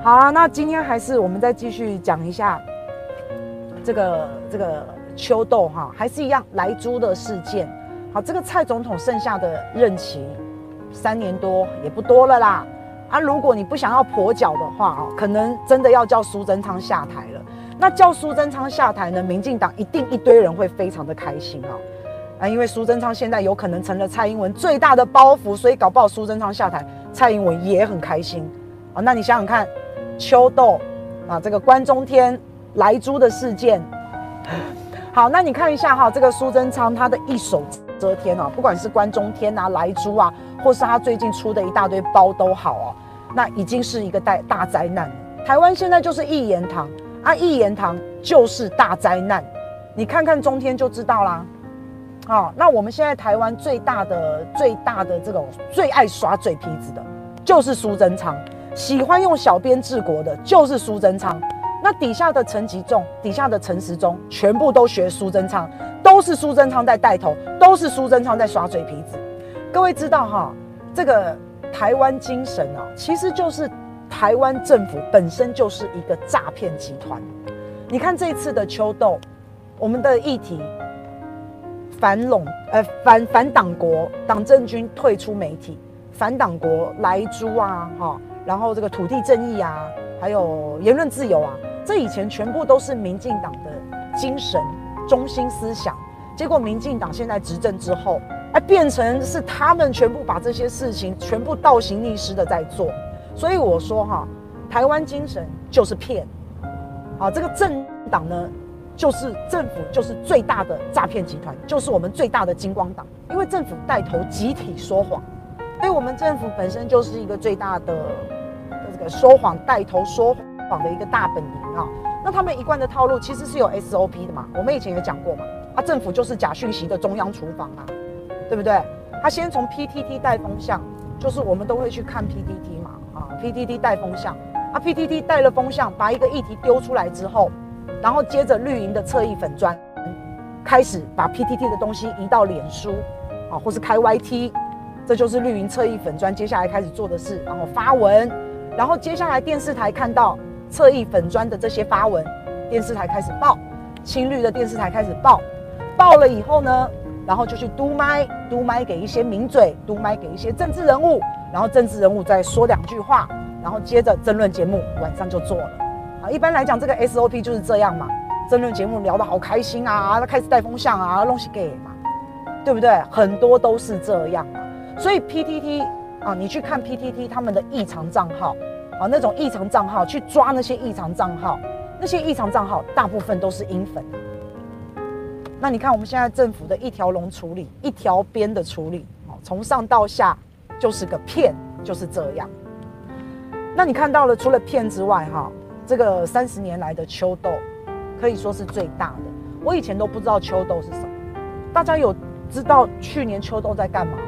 好啊，那今天还是我们再继续讲一下这个这个秋豆哈，还是一样莱猪的事件。好，这个蔡总统剩下的任期三年多也不多了啦。啊，如果你不想要跛脚的话啊，可能真的要叫苏贞昌下台了。那叫苏贞昌下台呢，民进党一定一堆人会非常的开心啊。啊，因为苏贞昌现在有可能成了蔡英文最大的包袱，所以搞不好苏贞昌下台，蔡英文也很开心啊。那你想想看。秋豆啊，这个关中天莱珠的事件，好，那你看一下哈，这个苏贞昌他的一手遮天啊，不管是关中天啊、莱珠啊，或是他最近出的一大堆包都好哦，那已经是一个大大灾难。台湾现在就是一言堂啊，一言堂就是大灾难，你看看中天就知道啦。好，那我们现在台湾最大的、最大的这种最爱耍嘴皮子的，就是苏贞昌。喜欢用小编治国的就是苏贞昌，那底下的陈吉仲、底下的陈时中，全部都学苏贞昌，都是苏贞昌在带头，都是苏贞昌在耍嘴皮子。各位知道哈，这个台湾精神啊，其实就是台湾政府本身就是一个诈骗集团。你看这次的秋斗，我们的议题反垄呃反反党国，党政军退出媒体，反党国莱猪啊哈。然后这个土地正义啊，还有言论自由啊，这以前全部都是民进党的精神中心思想。结果民进党现在执政之后，哎，变成是他们全部把这些事情全部倒行逆施的在做。所以我说哈，台湾精神就是骗，啊，这个政党呢，就是政府就是最大的诈骗集团，就是我们最大的金光党，因为政府带头集体说谎，所以我们政府本身就是一个最大的。说谎带头说谎的一个大本营啊，那他们一贯的套路其实是有 SOP 的嘛，我们以前也讲过嘛，啊，政府就是假讯息的中央厨房啊，对不对？他先从 PTT 带风向，就是我们都会去看 PTT 嘛，啊，PTT 带风向，啊，PTT 带了风向，把一个议题丢出来之后，然后接着绿营的侧翼粉砖开始把 PTT 的东西移到脸书啊，或是开 YT，这就是绿营侧翼粉砖接下来开始做的事，然后发文。然后接下来电视台看到侧翼粉砖的这些发文，电视台开始报，青绿的电视台开始报，报了以后呢，然后就去嘟麦，嘟麦给一些名嘴，嘟麦给一些政治人物，然后政治人物再说两句话，然后接着争论节目晚上就做了。啊，一般来讲这个 SOP 就是这样嘛，争论节目聊得好开心啊，他开始带风向啊，东西给嘛，对不对？很多都是这样嘛，所以 PTT 啊，你去看 PTT 他们的异常账号。啊，那种异常账号去抓那些异常账号，那些异常账号大部分都是英粉。那你看我们现在政府的一条龙处理，一条边的处理，哦从上到下就是个骗，就是这样。那你看到了，除了骗之外，哈，这个三十年来的秋斗可以说是最大的。我以前都不知道秋斗是什么，大家有知道去年秋斗在干嘛？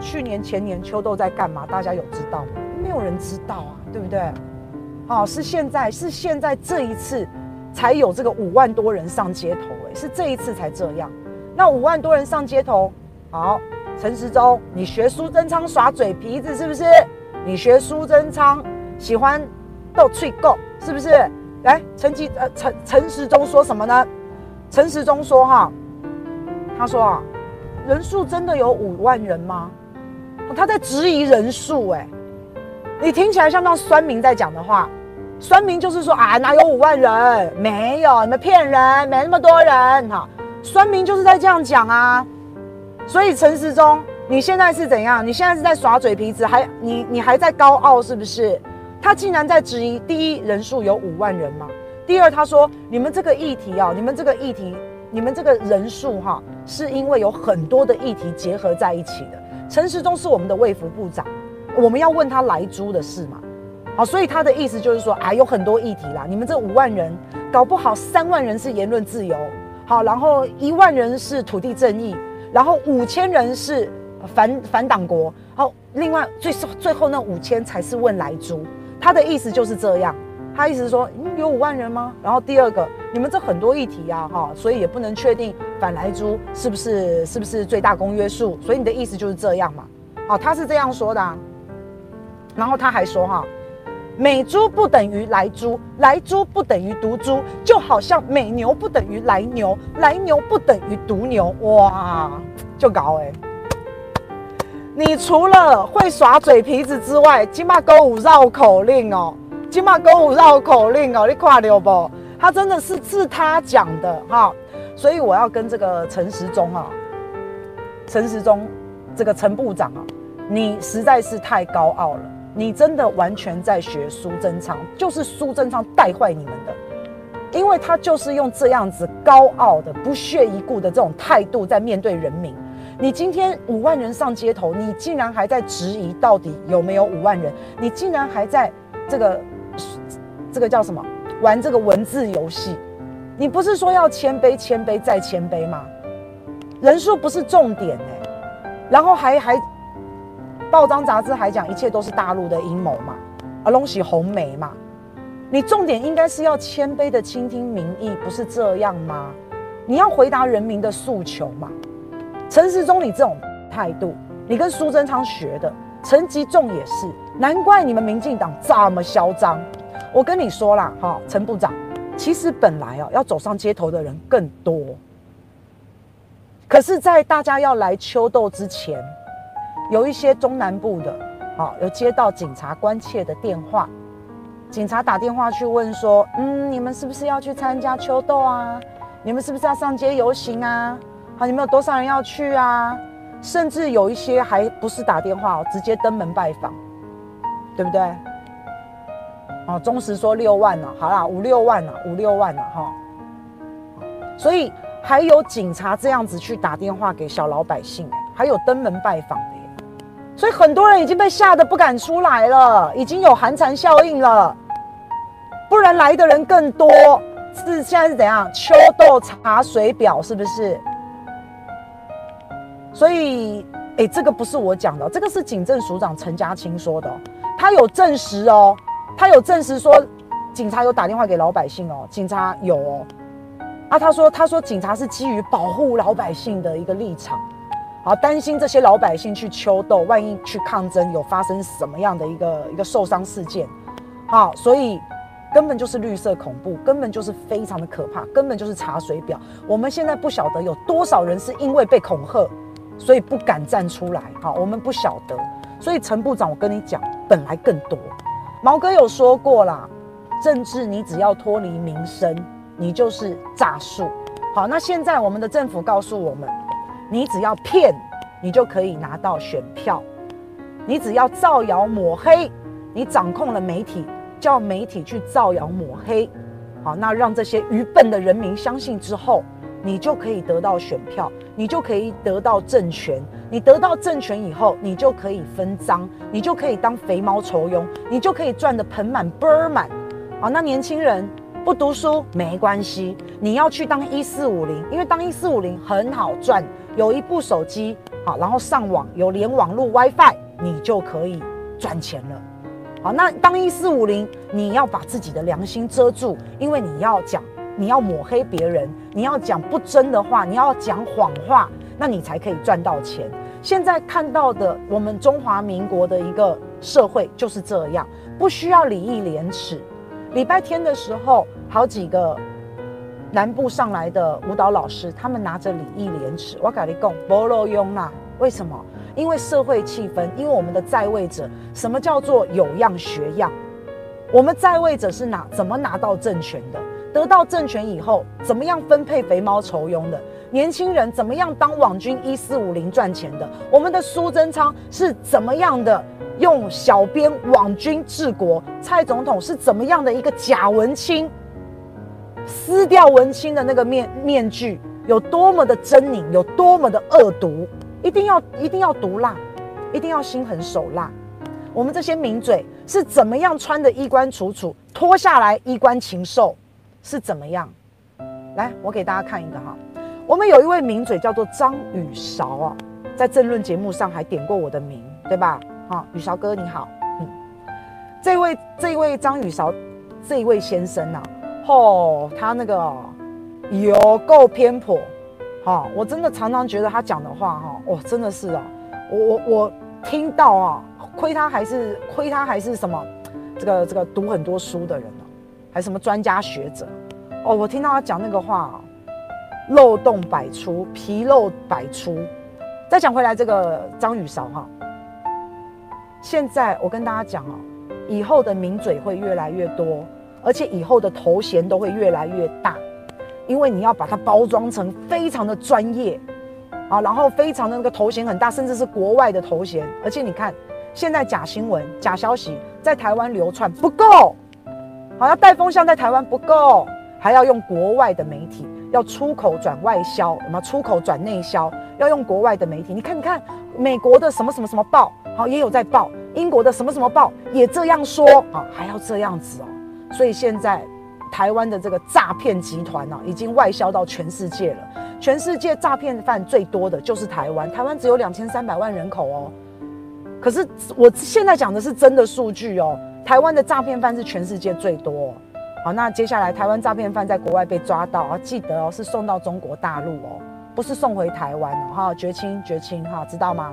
去年前年秋豆在干嘛？大家有知道吗？没有人知道啊。对不对？好，是现在，是现在这一次才有这个五万多人上街头，哎，是这一次才这样。那五万多人上街头，好，陈时中，你学苏贞昌耍嘴皮子是不是？你学苏贞昌喜欢斗嘴够是不是？来，陈吉呃陈陈时中说什么呢？陈时中说哈，他说啊，人数真的有五万人吗？他在质疑人数，哎。你听起来像那酸民在讲的话，酸民就是说啊，哪有五万人？没有，你们骗人，没那么多人哈。酸民就是在这样讲啊。所以陈时中，你现在是怎样？你现在是在耍嘴皮子，还你你还在高傲是不是？他竟然在质疑，第一人数有五万人吗？第二，他说你们这个议题啊，你们这个议题，你们这个人数哈，是因为有很多的议题结合在一起的。陈时中是我们的卫福部长。我们要问他莱猪的事嘛？好，所以他的意思就是说，啊，有很多议题啦。你们这五万人，搞不好三万人是言论自由，好，然后一万人是土地正义，然后五千人是反反党国，好，另外最最后那五千才是问莱猪。他的意思就是这样，他意思是说，嗯，有五万人吗？然后第二个，你们这很多议题呀，哈，所以也不能确定反莱猪是不是是不是最大公约数。所以你的意思就是这样嘛？好，他是这样说的啊。然后他还说哈，美猪不等于莱猪，莱猪不等于毒猪，就好像美牛不等于莱牛，莱牛不等于毒牛。哇，就搞哎！你除了会耍嘴皮子之外，金马勾五绕口令哦，起码跟我绕口令哦，你看到不？他真的是是他讲的哈，所以我要跟这个陈时中啊，陈时中这个陈部长啊。你实在是太高傲了，你真的完全在学苏贞昌，就是苏贞昌带坏你们的，因为他就是用这样子高傲的、不屑一顾的这种态度在面对人民。你今天五万人上街头，你竟然还在质疑到底有没有五万人？你竟然还在这个这个叫什么玩这个文字游戏？你不是说要谦卑、谦卑再谦卑吗？人数不是重点欸，然后还还。报章杂志还讲一切都是大陆的阴谋嘛，啊，拢是红梅嘛。你重点应该是要谦卑的倾听民意，不是这样吗？你要回答人民的诉求嘛。陈时中，你这种态度，你跟苏贞昌学的，陈吉仲也是，难怪你们民进党这么嚣张。我跟你说啦，哈，陈部长，其实本来啊，要走上街头的人更多，可是，在大家要来秋斗之前。有一些中南部的，好，有接到警察关切的电话，警察打电话去问说，嗯，你们是不是要去参加秋斗啊？你们是不是要上街游行啊？好，你们有多少人要去啊？甚至有一些还不是打电话，直接登门拜访，对不对？哦，忠实说六万了，好啦，五六万了，五六万了哈。所以还有警察这样子去打电话给小老百姓，还有登门拜访的。所以很多人已经被吓得不敢出来了，已经有寒蝉效应了，不然来的人更多。是现在是怎样？秋斗查水表是不是？所以，哎，这个不是我讲的，这个是警政署长陈家钦说的，他有证实哦，他有证实说警察有打电话给老百姓哦，警察有哦，啊，他说他说警察是基于保护老百姓的一个立场。好，担心这些老百姓去秋斗，万一去抗争，有发生什么样的一个一个受伤事件，好，所以根本就是绿色恐怖，根本就是非常的可怕，根本就是查水表。我们现在不晓得有多少人是因为被恐吓，所以不敢站出来。好，我们不晓得。所以陈部长，我跟你讲，本来更多。毛哥有说过啦，政治你只要脱离民生，你就是诈术。好，那现在我们的政府告诉我们。你只要骗，你就可以拿到选票；你只要造谣抹黑，你掌控了媒体，叫媒体去造谣抹黑，好，那让这些愚笨的人民相信之后，你就可以得到选票，你就可以得到政权。你得到政权以后，你就可以分赃，你就可以当肥猫酬庸，你就可以赚得盆满钵满。好，那年轻人不读书没关系，你要去当一四五零，因为当一四五零很好赚。有一部手机，好，然后上网有连网络 WiFi，你就可以赚钱了。好，那当一四五零，你要把自己的良心遮住，因为你要讲，你要抹黑别人，你要讲不真的话，你要讲谎话，那你才可以赚到钱。现在看到的我们中华民国的一个社会就是这样，不需要礼义廉耻。礼拜天的时候，好几个。南部上来的舞蹈老师，他们拿着礼义廉耻，我跟你讲，没路用啦。为什么？因为社会气氛，因为我们的在位者，什么叫做有样学样？我们在位者是拿怎么拿到政权的？得到政权以后，怎么样分配肥猫酬庸的？年轻人怎么样当网军一四五零赚钱的？我们的苏贞昌是怎么样的用小编网军治国？蔡总统是怎么样的一个假文青？撕掉文青的那个面面具，有多么的狰狞，有多么的恶毒，一定要一定要毒辣，一定要心狠手辣。我们这些名嘴是怎么样穿的衣冠楚楚，脱下来衣冠禽兽是怎么样？来，我给大家看一个哈，我们有一位名嘴叫做张宇韶啊，在政论节目上还点过我的名，对吧？哈，宇韶哥你好，嗯，这位这位张宇韶这位先生啊。哦，他那个有够偏颇，哈！我真的常常觉得他讲的话，哈，哦，真的是啊，我我我听到啊，亏他还是亏他还是什么这个这个读很多书的人，还什么专家学者哦，我听到他讲那个话，漏洞百出，纰漏百出。再讲回来，这个张宇韶哈，现在我跟大家讲哦，以后的名嘴会越来越多，而且以后的头衔都会越来越大，因为你要把它包装成非常的专业啊，然后非常的那个头衔很大，甚至是国外的头衔。而且你看，现在假新闻、假消息在台湾流窜不够，好，要带风向在台湾不够，还要用国外的媒体，要出口转外销，什么出口转内销。要用国外的媒体，你看，你看，美国的什么什么什么报，好也有在报；英国的什么什么报也这样说，好还要这样子哦。所以现在台湾的这个诈骗集团呢，已经外销到全世界了。全世界诈骗犯最多的就是台湾，台湾只有两千三百万人口哦。可是我现在讲的是真的数据哦，台湾的诈骗犯是全世界最多。好，那接下来台湾诈骗犯在国外被抓到啊，记得哦，是送到中国大陆哦。不是送回台湾哦，哈，绝亲绝亲哈，知道吗？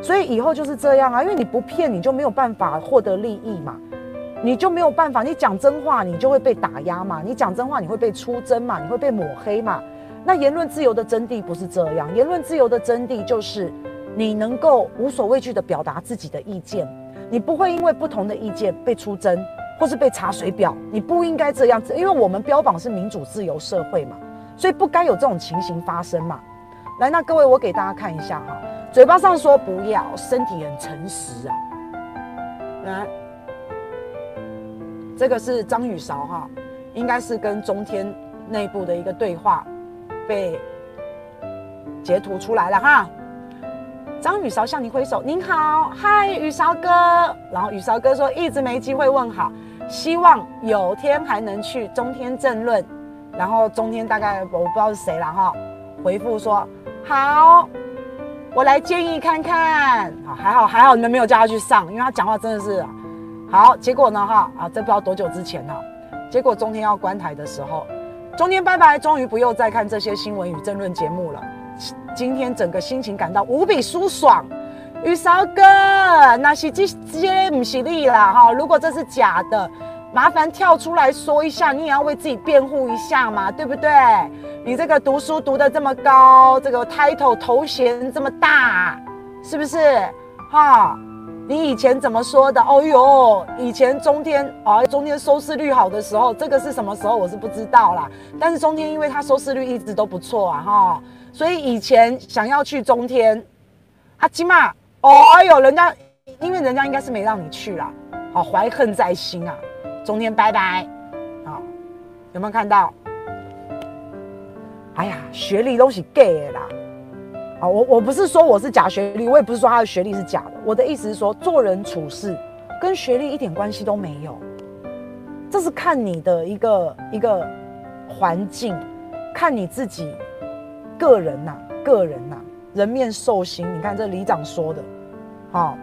所以以后就是这样啊，因为你不骗，你就没有办法获得利益嘛，你就没有办法，你讲真话，你就会被打压嘛，你讲真话，你会被出征嘛，你会被抹黑嘛。那言论自由的真谛不是这样，言论自由的真谛就是你能够无所畏惧地表达自己的意见，你不会因为不同的意见被出征或是被查水表，你不应该这样子，因为我们标榜是民主自由社会嘛。所以不该有这种情形发生嘛？来，那各位，我给大家看一下哈，嘴巴上说不要，身体很诚实啊。来，这个是张雨韶哈，应该是跟中天内部的一个对话被截图出来了哈。张宇韶向你挥手，您好，嗨，宇韶哥。然后宇韶哥说一直没机会问好，希望有天还能去中天政论。然后中天大概我不知道是谁了哈，回复说好，我来建议看看啊，还好还好你们没有叫他去上，因为他讲话真的是好。结果呢哈啊，这不知道多久之前哈，结果中天要关台的时候，中天拜拜，终于不用再看这些新闻与政论节目了。今天整个心情感到无比舒爽。宇韶哥，那是这些不是你啦哈，如果这是假的。麻烦跳出来说一下，你也要为自己辩护一下嘛，对不对？你这个读书读得这么高，这个 title 头衔这么大，是不是？哈，你以前怎么说的？哦哟，以前中天啊，中天收视率好的时候，这个是什么时候？我是不知道啦。但是中天因为它收视率一直都不错啊，哈，所以以前想要去中天，阿基玛，哦哎呦，人家因为人家应该是没让你去啦，好怀恨在心啊。中天拜拜，好，有没有看到？哎呀，学历都是假的啦！好，我我不是说我是假学历，我也不是说他的学历是假的。我的意思是说，做人处事跟学历一点关系都没有，这是看你的一个一个环境，看你自己个人呐、个人呐、人面兽心。你看这里长说的，哦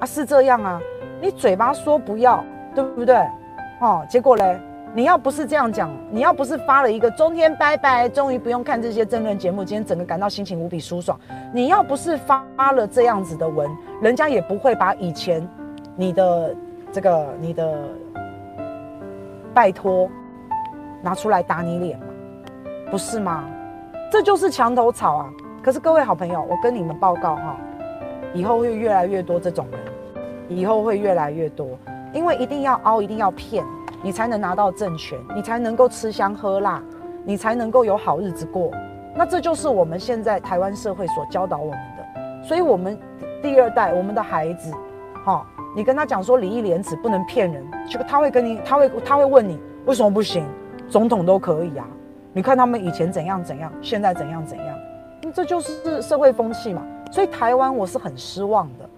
啊，是这样啊，你嘴巴说不要，对不对？哦，结果嘞，你要不是这样讲，你要不是发了一个中天拜拜，终于不用看这些争论节目，今天整个感到心情无比舒爽。你要不是发了这样子的文，人家也不会把以前你的这个你的拜托拿出来打你脸嘛，不是吗？这就是墙头草啊！可是各位好朋友，我跟你们报告哈，以后会越来越多这种人，以后会越来越多。因为一定要凹，一定要骗，你才能拿到政权，你才能够吃香喝辣，你才能够有好日子过。那这就是我们现在台湾社会所教导我们的。所以，我们第二代，我们的孩子，哈、你跟他讲说礼义廉耻不能骗人，这个他会跟你，他会他会问你为什么不行？总统都可以啊，你看他们以前怎样怎样，现在怎样怎样，那这就是社会风气嘛。所以台湾我是很失望的。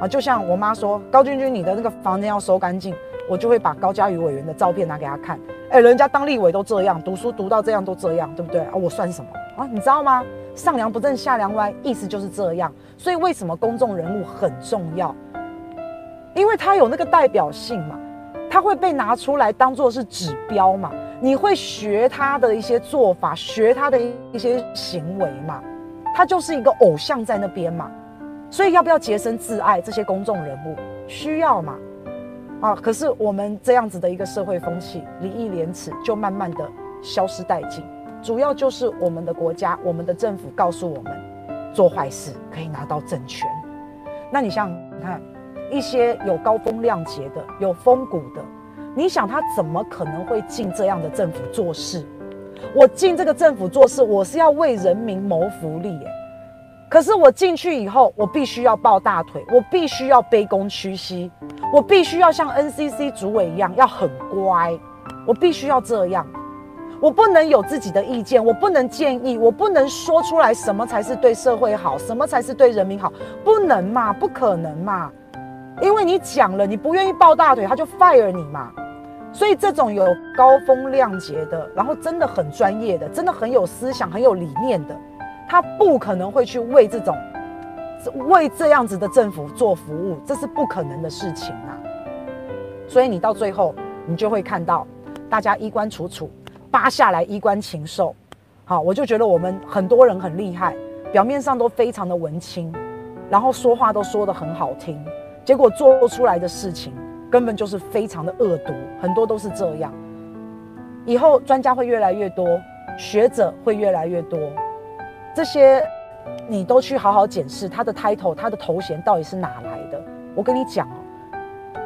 啊，就像我妈说，高君君，你的那个房间要收干净，我就会把高嘉瑜委员的照片拿给他看。哎，人家当立委都这样，读书读到这样都这样，对不对啊？我算什么啊？你知道吗？上梁不正下梁歪，意思就是这样。所以为什么公众人物很重要？因为他有那个代表性嘛，他会被拿出来当做是指标嘛，你会学他的一些做法，学他的一些行为嘛，他就是一个偶像在那边嘛。所以要不要洁身自爱？这些公众人物需要嘛？啊，可是我们这样子的一个社会风气，礼义廉耻就慢慢的消失殆尽。主要就是我们的国家、我们的政府告诉我们，做坏事可以拿到政权。那你像你看，一些有高风亮节的、有风骨的，你想他怎么可能会进这样的政府做事？我进这个政府做事，我是要为人民谋福利耶。可是我进去以后，我必须要抱大腿，我必须要卑躬屈膝，我必须要像 NCC 主委一样要很乖，我必须要这样，我不能有自己的意见，我不能建议，我不能说出来什么才是对社会好，什么才是对人民好，不能嘛，不可能嘛，因为你讲了，你不愿意抱大腿，他就 fire 你嘛。所以这种有高风亮节的，然后真的很专业的，真的很有思想、很有理念的，他不可能会去为这种为这样子的政府做服务，这是不可能的事情啊。所以你到最后，你就会看到大家衣冠楚楚，扒下来衣冠禽兽。好，我就觉得我们很多人很厉害，表面上都非常的文青，然后说话都说得很好听，结果做出来的事情。根本就是非常的恶毒，很多都是这样。以后专家会越来越多，学者会越来越多，这些你都去好好检视他的 title，他的头衔到底是哪来的。我跟你讲哦，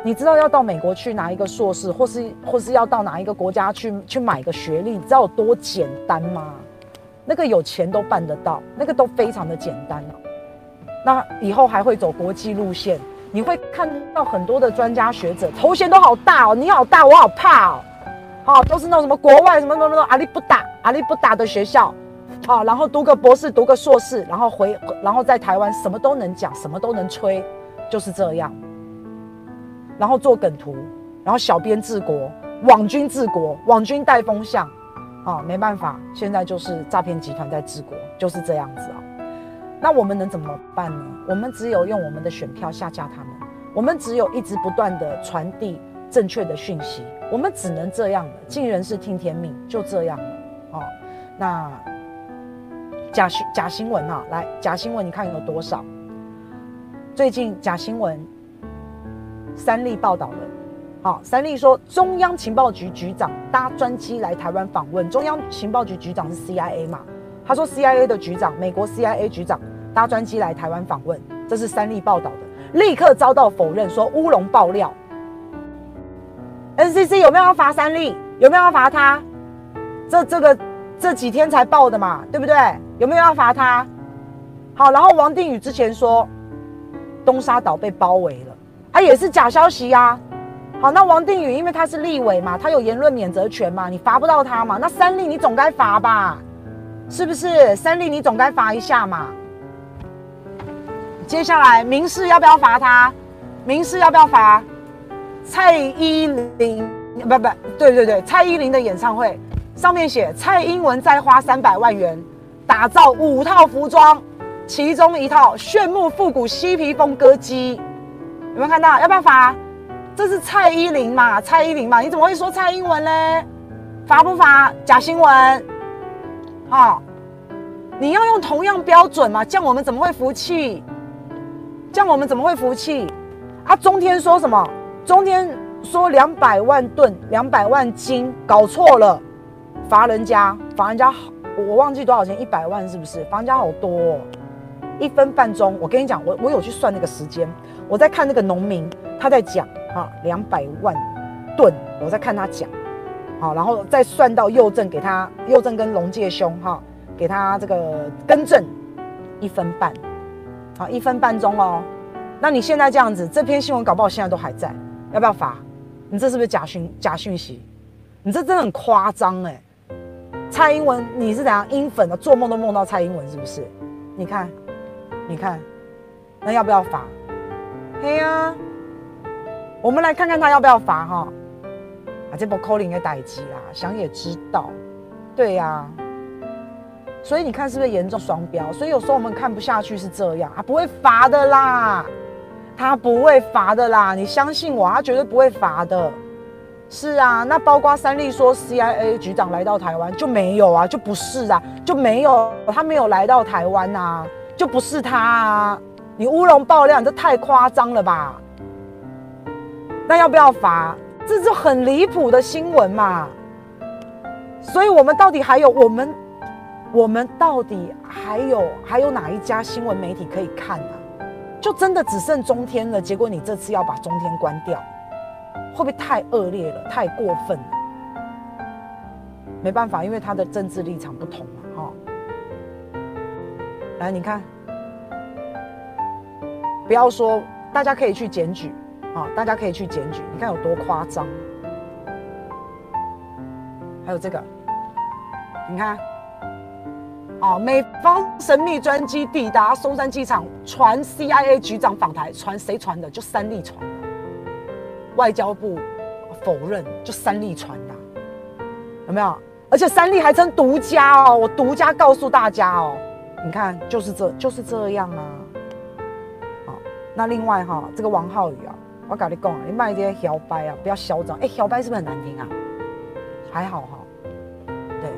你知道要到美国去拿一个硕士，或是或是要到哪一个国家去去买个学历，你知道有多简单吗？那个有钱都办得到，那个都非常的简单哦。那以后还会走国际路线。你会看到很多的专家学者头衔都好大哦，你好大，我好怕哦，好，都是那种什么国外什么什么什么阿里不达阿里不达的学校，好，然后读个博士读个硕士，然后回然后在台湾什么都能讲，什么都能吹，就是这样，然后做梗图，然后小编治国，网军治国，网军带风向，啊，没办法，现在就是诈骗集团在治国，就是这样子。那我们能怎么办呢？我们只有用我们的选票下架他们，我们只有一直不断的传递正确的讯息，我们只能这样了。尽人事听天命，就这样了。哦，那假新假新闻啊，来假新闻，你看有多少？最近假新闻，三立报道了，好、三立说中央情报局局长搭专机来台湾访问，中央情报局局长是 CIA 嘛？他说：“CIA 的局长，美国 CIA 局长搭专机来台湾访问，这是三立报道的，立刻遭到否认，说乌龙爆料。NCC 有没有要罚三立？有没有要罚他？这这个这几天才报的嘛，对不对？有没有要罚他？好，然后王定宇之前说东沙岛被包围了，他也是假消息呀、好，那王定宇因为他是立委嘛，他有言论免责权嘛，你罚不到他嘛？那三立你总该罚吧？”是不是三立？你总该罚一下嘛。接下来民视要不要罚他？民视要不要罚？蔡依林不不对对对，蔡依林的演唱会上面写蔡英文再花三百万元打造五套服装，其中一套炫目复古嬉皮风歌姬，有没有看到？要不要罚？这是蔡依林嘛？蔡依林嘛？你怎么会说蔡英文嘞？罚不罚？假新闻。啊、你要用同样标准嘛？这样我们怎么会服气？这样我们怎么会服气？啊，中天说什么？中天说两百万吨、两百万斤，搞错了，罚人家，罚人家好，我忘记多少钱，一百万是不是？罚人家好多、哦，一分半钟。我跟你讲，我我有去算那个时间，我在看那个农民他在讲啊，两百万吨，我在看他讲。好，然后再算到右正给他，右正跟龙介兄哈，给他这个更正一分半，好，一分半钟哦。那你现在这样子，这篇新闻搞不好现在都还在，要不要罚？你这是不是假讯假讯息？你这真的很夸张哎！蔡英文，你是怎样英粉的？做梦都梦到蔡英文是不是？你看，你看，那要不要罚？嘿呀，我们来看看他要不要罚哈。啊，这波扣零的代志啦，想也知道，对呀、啊，所以你看是不是严重双标？所以有时候我们看不下去是这样，啊不会罚的啦，他不会罚的啦，你相信我，他绝对不会罚的。是啊，那包括三立说 CIA 局长来到台湾就没有啊，就不是啊，就没有，他没有来到台湾啊，就不是他啊，你乌龙爆料，你这太夸张了吧？那要不要罚？这就很离谱的新闻嘛。所以，我们到底还有我们，我们到底还有还有哪一家新闻媒体可以看呢？就真的只剩中天了。结果你这次要把中天关掉，会不会太恶劣了？太过分了？没办法，因为他的政治立场不同嘛。哈，来，你看，不要说，大家可以去检举啊，大家可以去检举，你看有多夸张。还有这个，你看，哦，美方神秘专机抵达松山机场，传 CIA 局长访台，传谁传的？就三立传的。外交部否认，就三立传的，有没有？而且三立还称独家哦，我独家告诉大家哦，你看，就是这就是这样啊。好，那另外哈，这个王浩宇啊，我跟你讲，你卖这些小白啊，不要嚣张。哎，小白是不是很难听啊？还好哈。对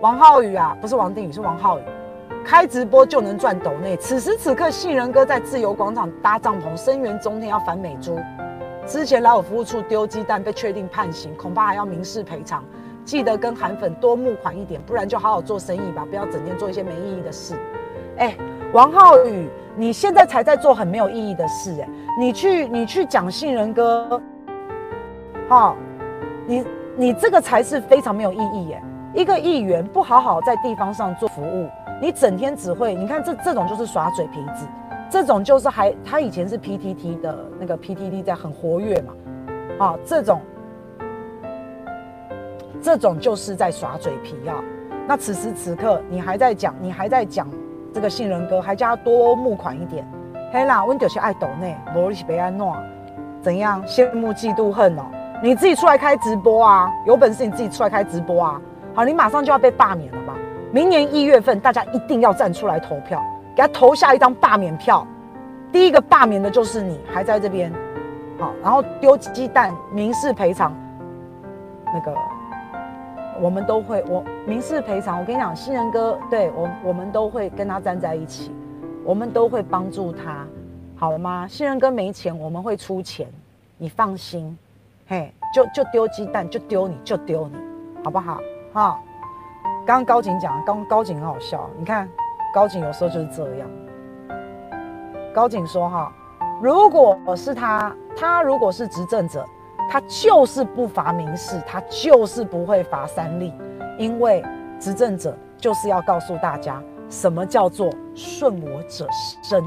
王浩宇啊，不是王定宇，是王浩宇。开直播就能赚斗内。此时此刻，杏仁哥在自由广场搭帐篷，声援中天要反美猪。之前来我服务处丢鸡蛋被确定判刑，恐怕还要民事赔偿。记得跟韩粉多募款一点，不然就好好做生意吧，不要整天做一些没意义的事。哎、王浩宇，你现在才在做很没有意义的事、欸。哎，你去你去讲杏仁哥，好，你你这个才是非常没有意义耶、一个议员不好好在地方上做服务，你整天只会，你看这这种就是耍嘴皮子，这种就是还他以前是 PTT 的那个 PTT 在很活跃嘛，啊，这种这种就是在耍嘴皮啊。那此时此刻你还在讲，你还在讲这个杏仁哥，还叫他多募款一点，嘿啦，温就是爱抖内，罗里西贝安诺，怎样羡慕嫉妒恨哦？你自己出来开直播啊，有本事你自己出来开直播啊。好，你马上就要被罢免了吧？明年一月份，大家一定要站出来投票，给他投下一张罢免票。第一个罢免的就是你，还在这边。好，然后丢鸡蛋，民事赔偿，那个我们都会，我民事赔偿。我跟你讲，新人哥，对我，我们都会跟他站在一起，我们都会帮助他，好吗？新人哥没钱，我们会出钱，你放心。嘿，就就丢鸡蛋，就丢你，就丢你，好不好？哈，刚刚高景讲，刚高景很好笑。你看，高景有时候就是这样。高景说：“哈，如果是他，他如果是执政者，他就是不罚民事，他就是不会罚三例，因为执政者就是要告诉大家什么叫做顺我者生。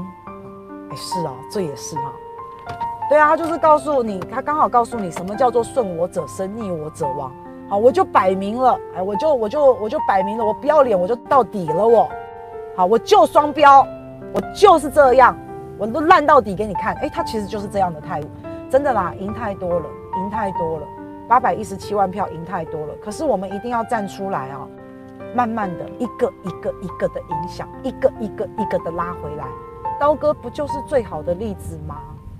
哎，是啊，这也是哈。对啊，他就是告诉你，他刚好告诉你什么叫做顺我者生，逆我者亡。”好，我就摆明了，哎，我就我就我就摆明了，我不要脸，我就到底了，我，好，我就双标，我就是这样，我都烂到底给你看，哎，他其实就是这样的态度，真的啦，赢太多了，赢太多了，八百一十七万票赢太多了，可是我们一定要站出来啊，慢慢的一个一个一个的影响，一个一个一个的拉回来，刀哥不就是最好的例子吗？